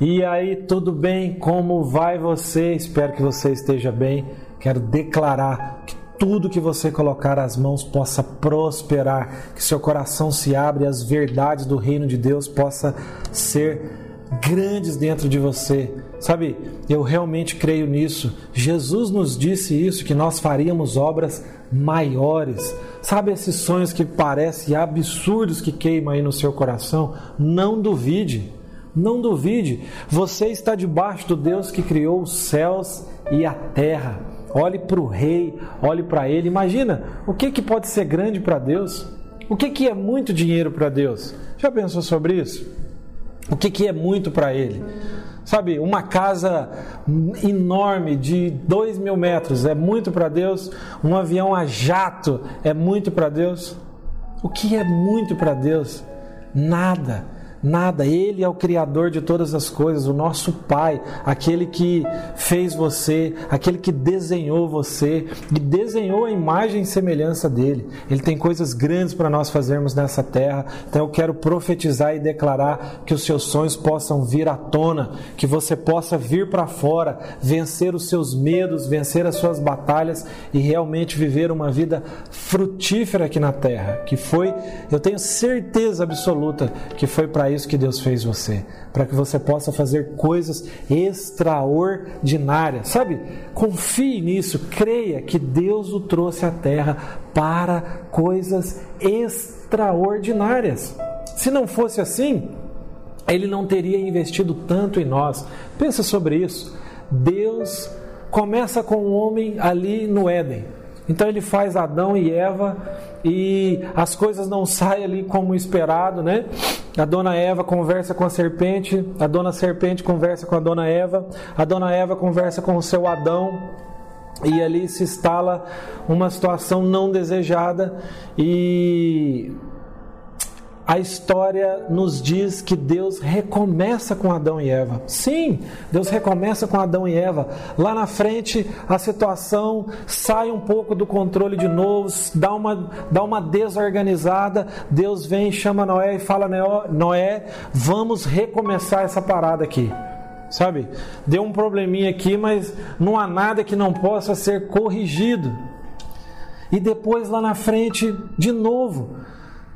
E aí, tudo bem? Como vai você? Espero que você esteja bem. Quero declarar que tudo que você colocar as mãos possa prosperar, que seu coração se abra e as verdades do reino de Deus possa ser grandes dentro de você. Sabe, eu realmente creio nisso. Jesus nos disse isso que nós faríamos obras maiores. Sabe esses sonhos que parecem absurdos que queimam aí no seu coração? Não duvide. Não duvide, você está debaixo do Deus que criou os céus e a terra. Olhe para o rei, olhe para ele. Imagina o que, que pode ser grande para Deus. O que, que é muito dinheiro para Deus? Já pensou sobre isso? O que, que é muito para ele? Sabe, uma casa enorme de dois mil metros é muito para Deus. Um avião a jato é muito para Deus. O que é muito para Deus? Nada nada. Ele é o Criador de todas as coisas, o nosso Pai, aquele que fez você, aquele que desenhou você e desenhou a imagem e semelhança dele. Ele tem coisas grandes para nós fazermos nessa terra. Então eu quero profetizar e declarar que os seus sonhos possam vir à tona, que você possa vir para fora, vencer os seus medos, vencer as suas batalhas e realmente viver uma vida frutífera aqui na terra, que foi, eu tenho certeza absoluta que foi para isso que Deus fez você, para que você possa fazer coisas extraordinárias. Sabe? Confie nisso, creia que Deus o trouxe à terra para coisas extraordinárias. Se não fosse assim, ele não teria investido tanto em nós. Pensa sobre isso. Deus começa com o homem ali no Éden. Então ele faz Adão e Eva e as coisas não saem ali como esperado, né? A dona Eva conversa com a serpente, a dona serpente conversa com a dona Eva, a dona Eva conversa com o seu Adão e ali se instala uma situação não desejada e a história nos diz que Deus recomeça com Adão e Eva. Sim, Deus recomeça com Adão e Eva. Lá na frente, a situação sai um pouco do controle de novo, dá uma, dá uma desorganizada. Deus vem, chama Noé e fala: Noé, vamos recomeçar essa parada aqui. Sabe? Deu um probleminha aqui, mas não há nada que não possa ser corrigido. E depois lá na frente, de novo,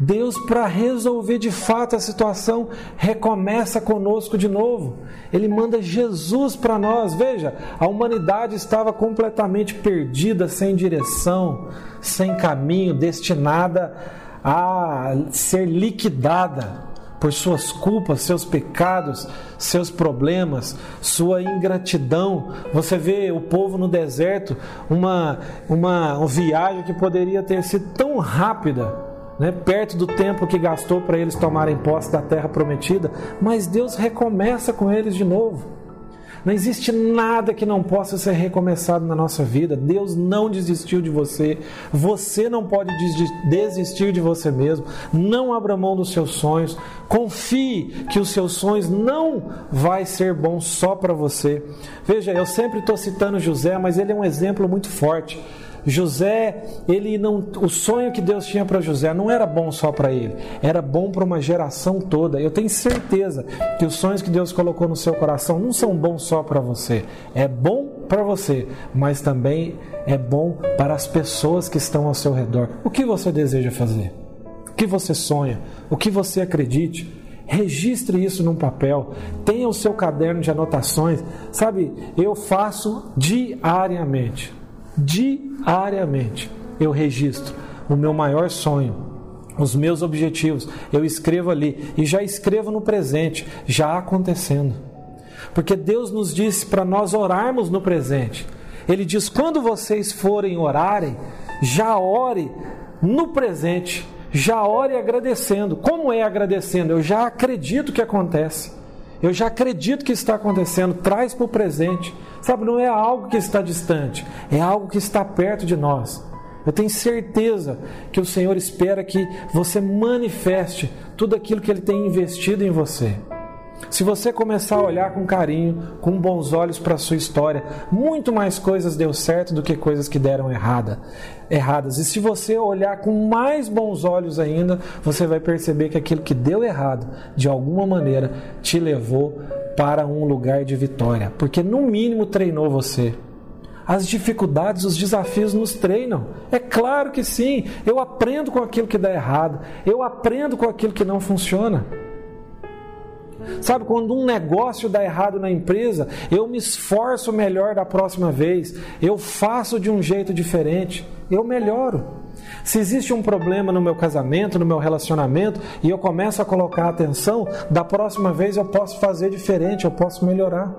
Deus, para resolver de fato a situação, recomeça conosco de novo. Ele manda Jesus para nós. Veja, a humanidade estava completamente perdida, sem direção, sem caminho, destinada a ser liquidada por suas culpas, seus pecados, seus problemas, sua ingratidão. Você vê o povo no deserto, uma, uma, viagem que poderia ter sido tão rápida né, perto do tempo que gastou para eles tomarem posse da terra prometida, mas Deus recomeça com eles de novo. Não existe nada que não possa ser recomeçado na nossa vida. Deus não desistiu de você. Você não pode desistir de você mesmo. Não abra mão dos seus sonhos. Confie que os seus sonhos não vai ser bom só para você. Veja, eu sempre estou citando José, mas ele é um exemplo muito forte. José, ele não, o sonho que Deus tinha para José não era bom só para ele, era bom para uma geração toda. Eu tenho certeza que os sonhos que Deus colocou no seu coração não são bons só para você. É bom para você, mas também é bom para as pessoas que estão ao seu redor. O que você deseja fazer? O que você sonha? O que você acredite? Registre isso num papel, tenha o seu caderno de anotações. Sabe, eu faço diariamente diariamente eu registro o meu maior sonho, os meus objetivos. Eu escrevo ali e já escrevo no presente, já acontecendo. Porque Deus nos disse para nós orarmos no presente. Ele diz: quando vocês forem orarem, já ore no presente, já ore agradecendo. Como é agradecendo? Eu já acredito que acontece. Eu já acredito que está acontecendo. Traz para o presente. Sabe, não é algo que está distante, é algo que está perto de nós. Eu tenho certeza que o Senhor espera que você manifeste tudo aquilo que Ele tem investido em você. Se você começar a olhar com carinho, com bons olhos para a sua história, muito mais coisas deu certo do que coisas que deram errada, erradas. E se você olhar com mais bons olhos ainda, você vai perceber que aquilo que deu errado, de alguma maneira, te levou para um lugar de vitória, porque no mínimo treinou você. As dificuldades, os desafios nos treinam. É claro que sim. Eu aprendo com aquilo que dá errado. Eu aprendo com aquilo que não funciona. Sabe, quando um negócio dá errado na empresa, eu me esforço melhor da próxima vez. Eu faço de um jeito diferente. Eu melhoro. Se existe um problema no meu casamento, no meu relacionamento, e eu começo a colocar atenção, da próxima vez eu posso fazer diferente, eu posso melhorar.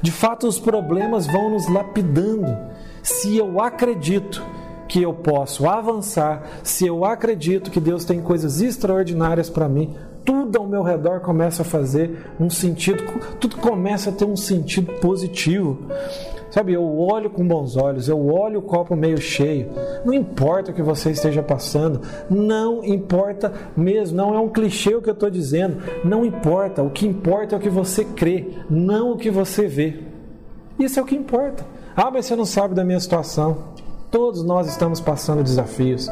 De fato, os problemas vão nos lapidando. Se eu acredito que eu posso avançar, se eu acredito que Deus tem coisas extraordinárias para mim, tudo ao meu redor começa a fazer um sentido, tudo começa a ter um sentido positivo. Sabe, eu olho com bons olhos, eu olho o copo meio cheio. Não importa o que você esteja passando, não importa mesmo, não é um clichê o que eu estou dizendo, não importa. O que importa é o que você crê, não o que você vê. Isso é o que importa. Ah, mas você não sabe da minha situação. Todos nós estamos passando desafios.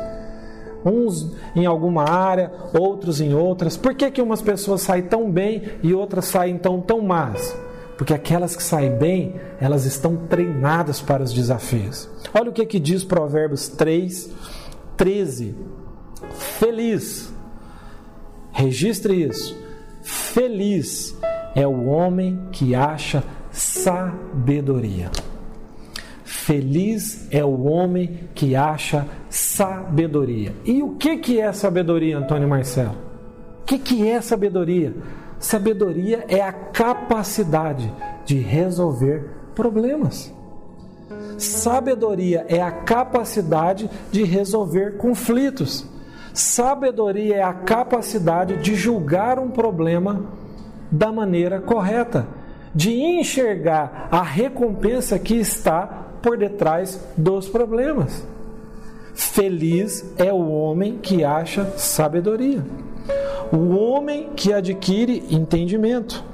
Uns em alguma área, outros em outras. Por que, que umas pessoas saem tão bem e outras saem tão, tão más? Porque aquelas que saem bem, elas estão treinadas para os desafios. Olha o que, que diz Provérbios 3, 13. Feliz, registre isso. Feliz é o homem que acha sabedoria. Feliz é o homem que acha sabedoria. E o que, que é sabedoria, Antônio Marcelo? O que, que é sabedoria? Sabedoria é a capacidade de resolver problemas. Sabedoria é a capacidade de resolver conflitos. Sabedoria é a capacidade de julgar um problema da maneira correta, de enxergar a recompensa que está por detrás dos problemas. Feliz é o homem que acha sabedoria o homem que adquire entendimento.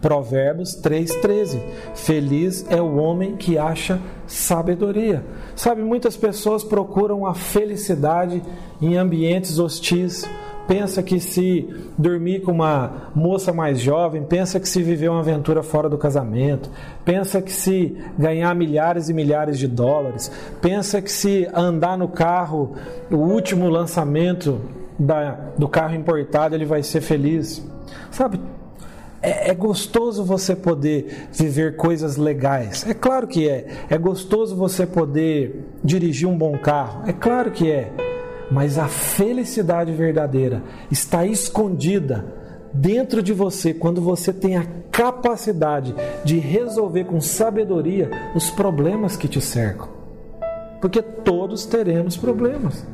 Provérbios 3,13. Feliz é o homem que acha sabedoria. Sabe, muitas pessoas procuram a felicidade em ambientes hostis. Pensa que se dormir com uma moça mais jovem, pensa que se viver uma aventura fora do casamento, pensa que se ganhar milhares e milhares de dólares, pensa que se andar no carro, o último lançamento da, do carro importado, ele vai ser feliz. Sabe? É, é, gostoso você poder viver coisas legais. É claro que é. É gostoso você poder dirigir um bom carro. É claro que é. Mas a felicidade verdadeira está escondida dentro de você quando você tem a capacidade de resolver com sabedoria os problemas que te cercam. Porque todos teremos problemas.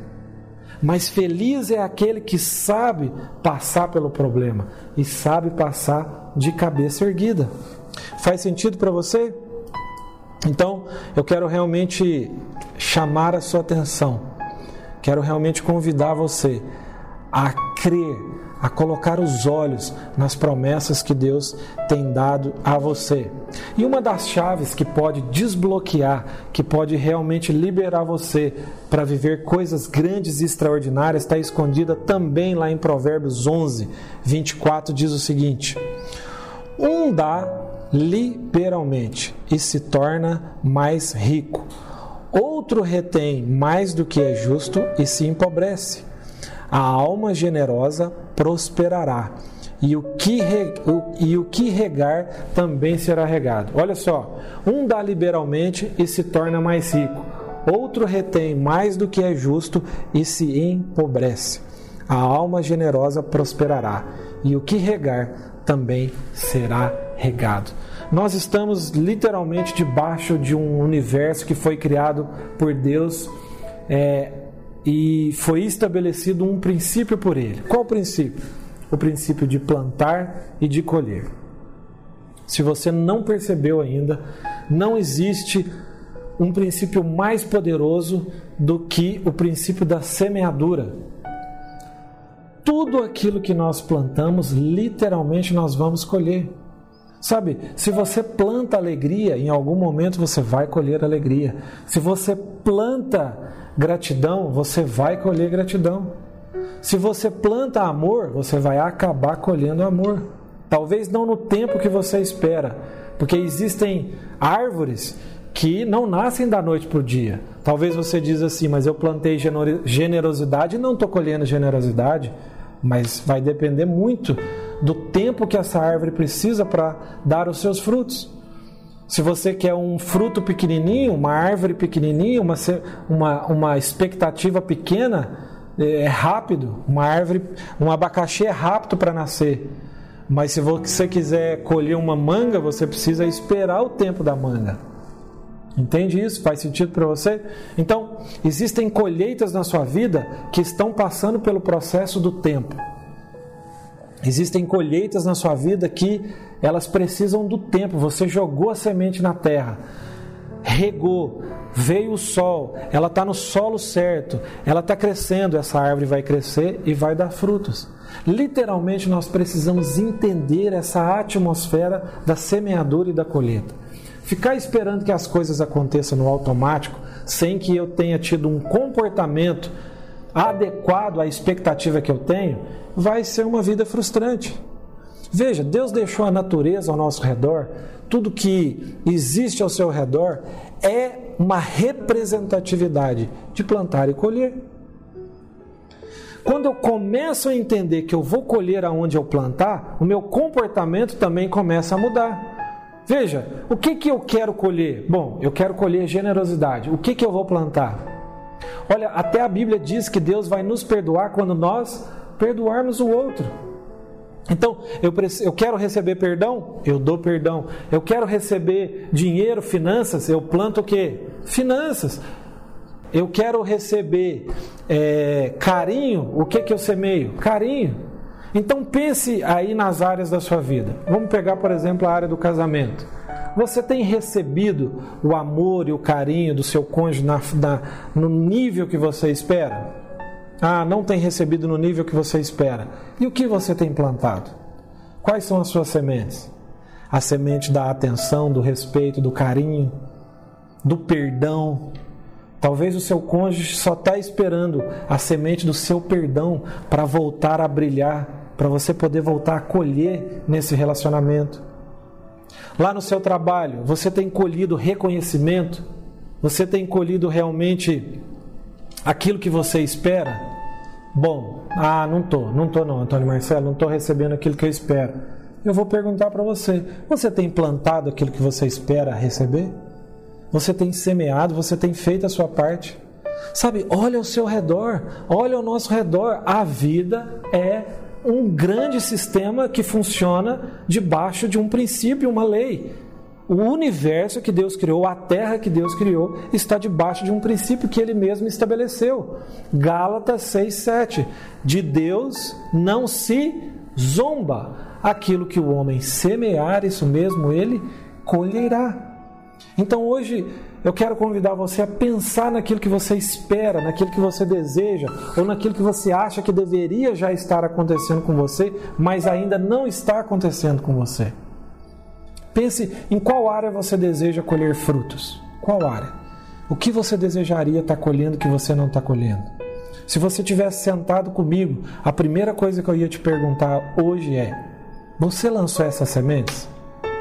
Mas feliz é aquele que sabe passar pelo problema e sabe passar de cabeça erguida. Faz sentido para você? Então, eu quero realmente chamar a sua atenção. Quero realmente convidar você a crer a colocar os olhos nas promessas que Deus tem dado a você. E uma das chaves que pode desbloquear, que pode realmente liberar você para viver coisas grandes e extraordinárias, está escondida também lá em Provérbios 11, 24, diz o seguinte: Um dá liberalmente e se torna mais rico. Outro retém mais do que é justo e se empobrece. A alma generosa prosperará, e o que, re, o, e o que regar também será regado. Olha só, um dá liberalmente e se torna mais rico, outro retém mais do que é justo e se empobrece. A alma generosa prosperará, e o que regar também será regado. Nós estamos literalmente debaixo de um universo que foi criado por Deus. É, e foi estabelecido um princípio por ele. Qual o princípio? O princípio de plantar e de colher. Se você não percebeu ainda, não existe um princípio mais poderoso do que o princípio da semeadura. Tudo aquilo que nós plantamos, literalmente nós vamos colher. Sabe, se você planta alegria, em algum momento você vai colher alegria. Se você planta gratidão, você vai colher gratidão. Se você planta amor, você vai acabar colhendo amor. talvez não no tempo que você espera, porque existem árvores que não nascem da noite para o dia. Talvez você diz assim, mas eu plantei generosidade e não estou colhendo generosidade, mas vai depender muito do tempo que essa árvore precisa para dar os seus frutos. Se você quer um fruto pequenininho, uma árvore pequenininha, uma, uma, uma expectativa pequena, é, é rápido. Uma árvore, um abacaxi é rápido para nascer. Mas se você quiser colher uma manga, você precisa esperar o tempo da manga. Entende isso? Faz sentido para você? Então, existem colheitas na sua vida que estão passando pelo processo do tempo. Existem colheitas na sua vida que elas precisam do tempo. Você jogou a semente na terra, regou, veio o sol, ela está no solo certo, ela está crescendo, essa árvore vai crescer e vai dar frutos. Literalmente, nós precisamos entender essa atmosfera da semeadura e da colheita. Ficar esperando que as coisas aconteçam no automático, sem que eu tenha tido um comportamento adequado à expectativa que eu tenho, vai ser uma vida frustrante. Veja, Deus deixou a natureza ao nosso redor, tudo que existe ao seu redor é uma representatividade de plantar e colher. Quando eu começo a entender que eu vou colher aonde eu plantar, o meu comportamento também começa a mudar. Veja, o que, que eu quero colher? Bom, eu quero colher generosidade. O que, que eu vou plantar? Olha, até a Bíblia diz que Deus vai nos perdoar quando nós perdoarmos o outro. Então, eu, eu quero receber perdão, eu dou perdão. Eu quero receber dinheiro, finanças, eu planto o quê? Finanças. Eu quero receber é, carinho, o que, que eu semeio? Carinho. Então pense aí nas áreas da sua vida. Vamos pegar, por exemplo, a área do casamento. Você tem recebido o amor e o carinho do seu cônjuge na, na, no nível que você espera? Ah, não tem recebido no nível que você espera. E o que você tem plantado? Quais são as suas sementes? A semente da atenção, do respeito, do carinho, do perdão. Talvez o seu cônjuge só está esperando a semente do seu perdão para voltar a brilhar, para você poder voltar a colher nesse relacionamento. Lá no seu trabalho, você tem colhido reconhecimento? Você tem colhido realmente aquilo que você espera? Bom, ah, não tô, não tô não, Antônio Marcelo, não tô recebendo aquilo que eu espero. Eu vou perguntar para você: você tem plantado aquilo que você espera receber? Você tem semeado, você tem feito a sua parte? Sabe, olha ao seu redor, olha ao nosso redor. A vida é um grande sistema que funciona debaixo de um princípio, uma lei. O universo que Deus criou, a terra que Deus criou, está debaixo de um princípio que ele mesmo estabeleceu. Gálatas 6:7. De Deus não se zomba. Aquilo que o homem semear, isso mesmo ele colherá. Então hoje eu quero convidar você a pensar naquilo que você espera, naquilo que você deseja, ou naquilo que você acha que deveria já estar acontecendo com você, mas ainda não está acontecendo com você. Pense em qual área você deseja colher frutos. Qual área? O que você desejaria estar colhendo que você não está colhendo? Se você tivesse sentado comigo, a primeira coisa que eu ia te perguntar hoje é: você lançou essas sementes?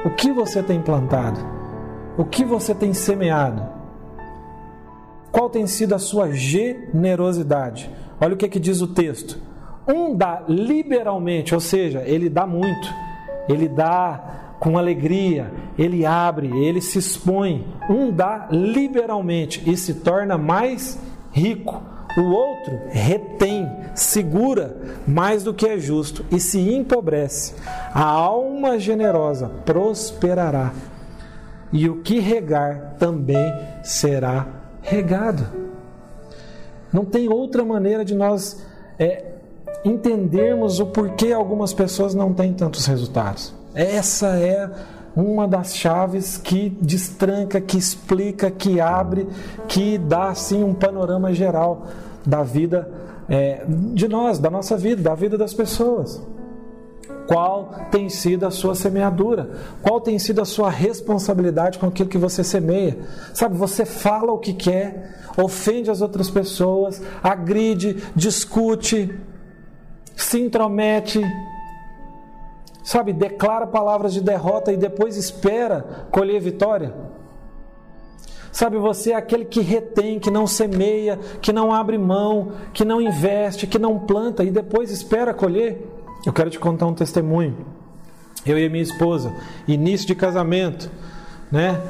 O que você tem plantado? O que você tem semeado? Qual tem sido a sua generosidade? Olha o que, que diz o texto. Um dá liberalmente, ou seja, ele dá muito, ele dá com alegria, ele abre, ele se expõe. Um dá liberalmente e se torna mais rico. O outro retém, segura mais do que é justo e se empobrece. A alma generosa prosperará, e o que regar também será regado. Não tem outra maneira de nós é, entendermos o porquê algumas pessoas não têm tantos resultados. Essa é uma das chaves que destranca, que explica, que abre, que dá assim um panorama geral da vida é, de nós, da nossa vida, da vida das pessoas. Qual tem sido a sua semeadura? Qual tem sido a sua responsabilidade com aquilo que você semeia? Sabe, você fala o que quer, ofende as outras pessoas, agride, discute, se intromete, Sabe, declara palavras de derrota e depois espera colher vitória. Sabe, você é aquele que retém, que não semeia, que não abre mão, que não investe, que não planta e depois espera colher. Eu quero te contar um testemunho. Eu e minha esposa, início de casamento, né?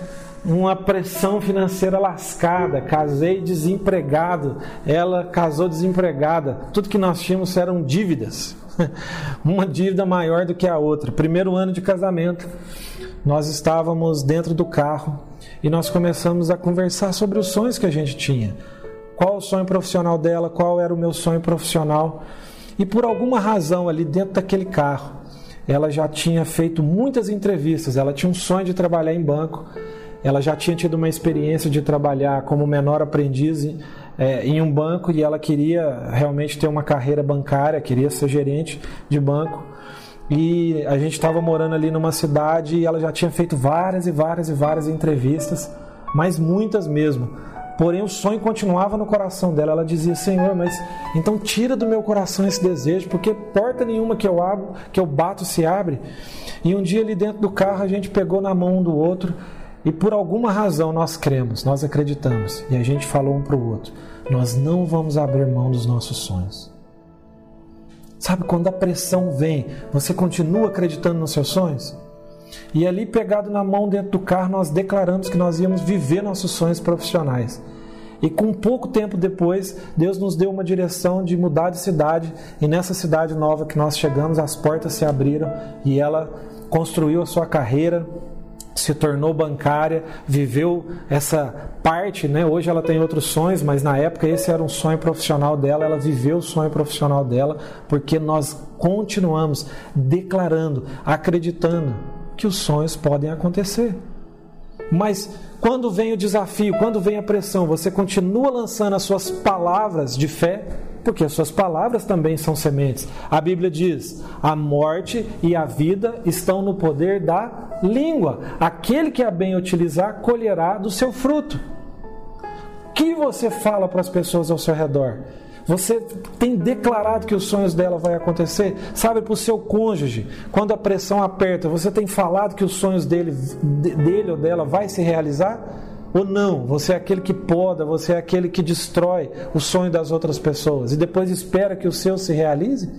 Uma pressão financeira lascada, casei desempregado, ela casou desempregada. Tudo que nós tínhamos eram dívidas. Uma dívida maior do que a outra. Primeiro ano de casamento, nós estávamos dentro do carro e nós começamos a conversar sobre os sonhos que a gente tinha. Qual o sonho profissional dela, qual era o meu sonho profissional. E por alguma razão ali dentro daquele carro, ela já tinha feito muitas entrevistas, ela tinha um sonho de trabalhar em banco, ela já tinha tido uma experiência de trabalhar como menor aprendiz é, em um banco e ela queria realmente ter uma carreira bancária, queria ser gerente de banco. E a gente estava morando ali numa cidade e ela já tinha feito várias e várias e várias entrevistas, mas muitas mesmo. Porém, o sonho continuava no coração dela. Ela dizia: Senhor, mas então tira do meu coração esse desejo, porque porta nenhuma que eu abro, que eu bato se abre. E um dia ali dentro do carro a gente pegou na mão um do outro e por alguma razão nós cremos, nós acreditamos e a gente falou um para o outro: nós não vamos abrir mão dos nossos sonhos. Sabe, quando a pressão vem, você continua acreditando nos seus sonhos? E ali, pegado na mão dentro do carro, nós declaramos que nós íamos viver nossos sonhos profissionais. E com pouco tempo depois, Deus nos deu uma direção de mudar de cidade. E nessa cidade nova que nós chegamos, as portas se abriram e ela construiu a sua carreira, se tornou bancária, viveu essa parte, né? Hoje ela tem outros sonhos, mas na época esse era um sonho profissional dela, ela viveu o sonho profissional dela, porque nós continuamos declarando, acreditando que os sonhos podem acontecer. Mas quando vem o desafio, quando vem a pressão, você continua lançando as suas palavras de fé, porque as suas palavras também são sementes. A Bíblia diz: a morte e a vida estão no poder da língua. Aquele que a bem utilizar colherá do seu fruto. O que você fala para as pessoas ao seu redor? Você tem declarado que os sonhos dela vai acontecer? Sabe, para o seu cônjuge, quando a pressão aperta, você tem falado que os sonhos dele, dele ou dela vai se realizar? Ou não? Você é aquele que poda, você é aquele que destrói o sonho das outras pessoas e depois espera que o seu se realize?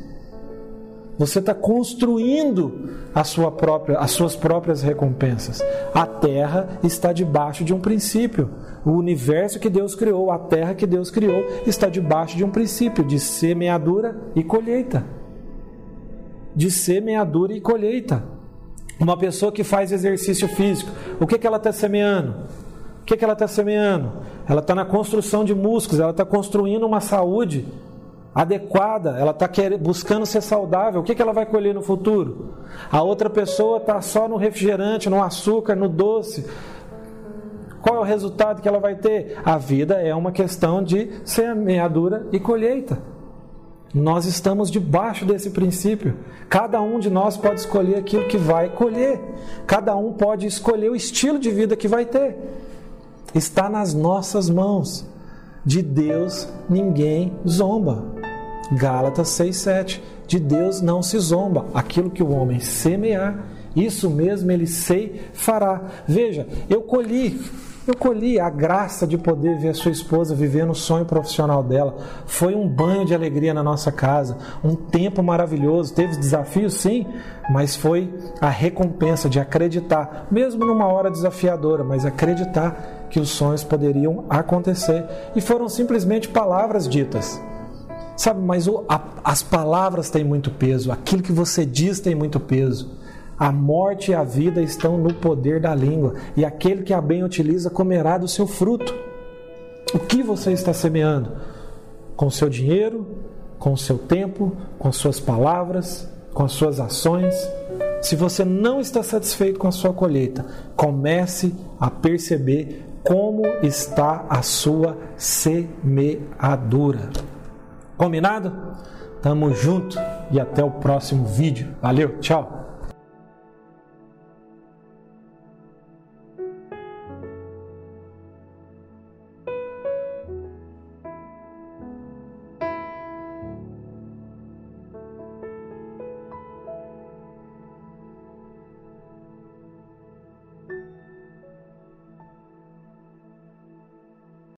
Você está construindo a sua própria, as suas próprias recompensas. A terra está debaixo de um princípio. O universo que Deus criou, a terra que Deus criou, está debaixo de um princípio de semeadura e colheita. De semeadura e colheita. Uma pessoa que faz exercício físico, o que, que ela está semeando? O que, que ela está semeando? Ela está na construção de músculos, ela está construindo uma saúde adequada, ela está buscando ser saudável. O que, que ela vai colher no futuro? A outra pessoa está só no refrigerante, no açúcar, no doce. Qual é o resultado que ela vai ter? A vida é uma questão de semeadura e colheita. Nós estamos debaixo desse princípio. Cada um de nós pode escolher aquilo que vai colher. Cada um pode escolher o estilo de vida que vai ter. Está nas nossas mãos. De Deus ninguém zomba. Gálatas 6,7. De Deus não se zomba. Aquilo que o homem semear, isso mesmo ele sei fará. Veja, eu colhi eu colhi a graça de poder ver a sua esposa vivendo o sonho profissional dela. Foi um banho de alegria na nossa casa, um tempo maravilhoso. Teve desafios, sim, mas foi a recompensa de acreditar, mesmo numa hora desafiadora, mas acreditar que os sonhos poderiam acontecer. E foram simplesmente palavras ditas. Sabe, mas o, a, as palavras têm muito peso, aquilo que você diz tem muito peso. A morte e a vida estão no poder da língua, e aquele que a bem utiliza comerá do seu fruto. O que você está semeando? Com seu dinheiro, com seu tempo, com as suas palavras, com as suas ações. Se você não está satisfeito com a sua colheita, comece a perceber como está a sua semeadura. Combinado? Tamo junto e até o próximo vídeo. Valeu, tchau!